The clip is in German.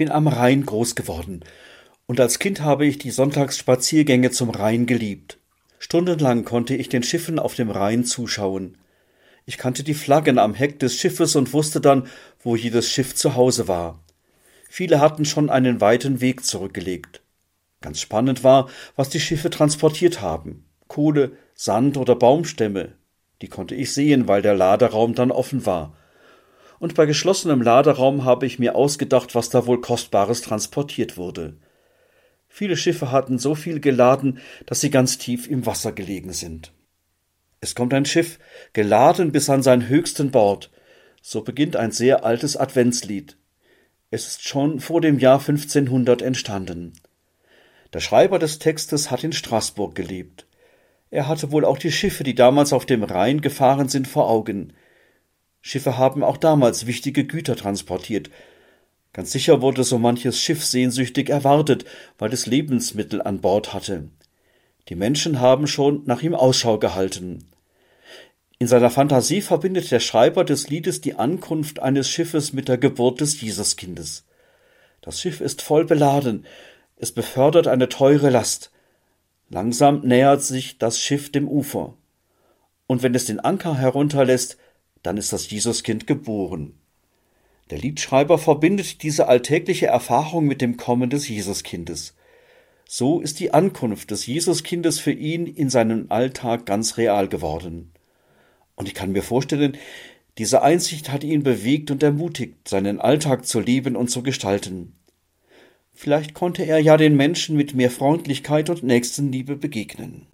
bin am Rhein groß geworden, und als Kind habe ich die Sonntagsspaziergänge zum Rhein geliebt. Stundenlang konnte ich den Schiffen auf dem Rhein zuschauen. Ich kannte die Flaggen am Heck des Schiffes und wusste dann, wo jedes Schiff zu Hause war. Viele hatten schon einen weiten Weg zurückgelegt. Ganz spannend war, was die Schiffe transportiert haben. Kohle, Sand oder Baumstämme. Die konnte ich sehen, weil der Laderaum dann offen war und bei geschlossenem Laderaum habe ich mir ausgedacht, was da wohl Kostbares transportiert wurde. Viele Schiffe hatten so viel geladen, dass sie ganz tief im Wasser gelegen sind. Es kommt ein Schiff, geladen bis an seinen höchsten Bord. So beginnt ein sehr altes Adventslied. Es ist schon vor dem Jahr 1500 entstanden. Der Schreiber des Textes hat in Straßburg gelebt. Er hatte wohl auch die Schiffe, die damals auf dem Rhein gefahren sind, vor Augen. Schiffe haben auch damals wichtige Güter transportiert. Ganz sicher wurde so manches Schiff sehnsüchtig erwartet, weil es Lebensmittel an Bord hatte. Die Menschen haben schon nach ihm Ausschau gehalten. In seiner Fantasie verbindet der Schreiber des Liedes die Ankunft eines Schiffes mit der Geburt des Jesuskindes. Das Schiff ist voll beladen, es befördert eine teure Last. Langsam nähert sich das Schiff dem Ufer. Und wenn es den Anker herunterlässt, dann ist das Jesuskind geboren. Der Liedschreiber verbindet diese alltägliche Erfahrung mit dem Kommen des Jesuskindes. So ist die Ankunft des Jesuskindes für ihn in seinem Alltag ganz real geworden. Und ich kann mir vorstellen, diese Einsicht hat ihn bewegt und ermutigt, seinen Alltag zu leben und zu gestalten. Vielleicht konnte er ja den Menschen mit mehr Freundlichkeit und Nächstenliebe begegnen.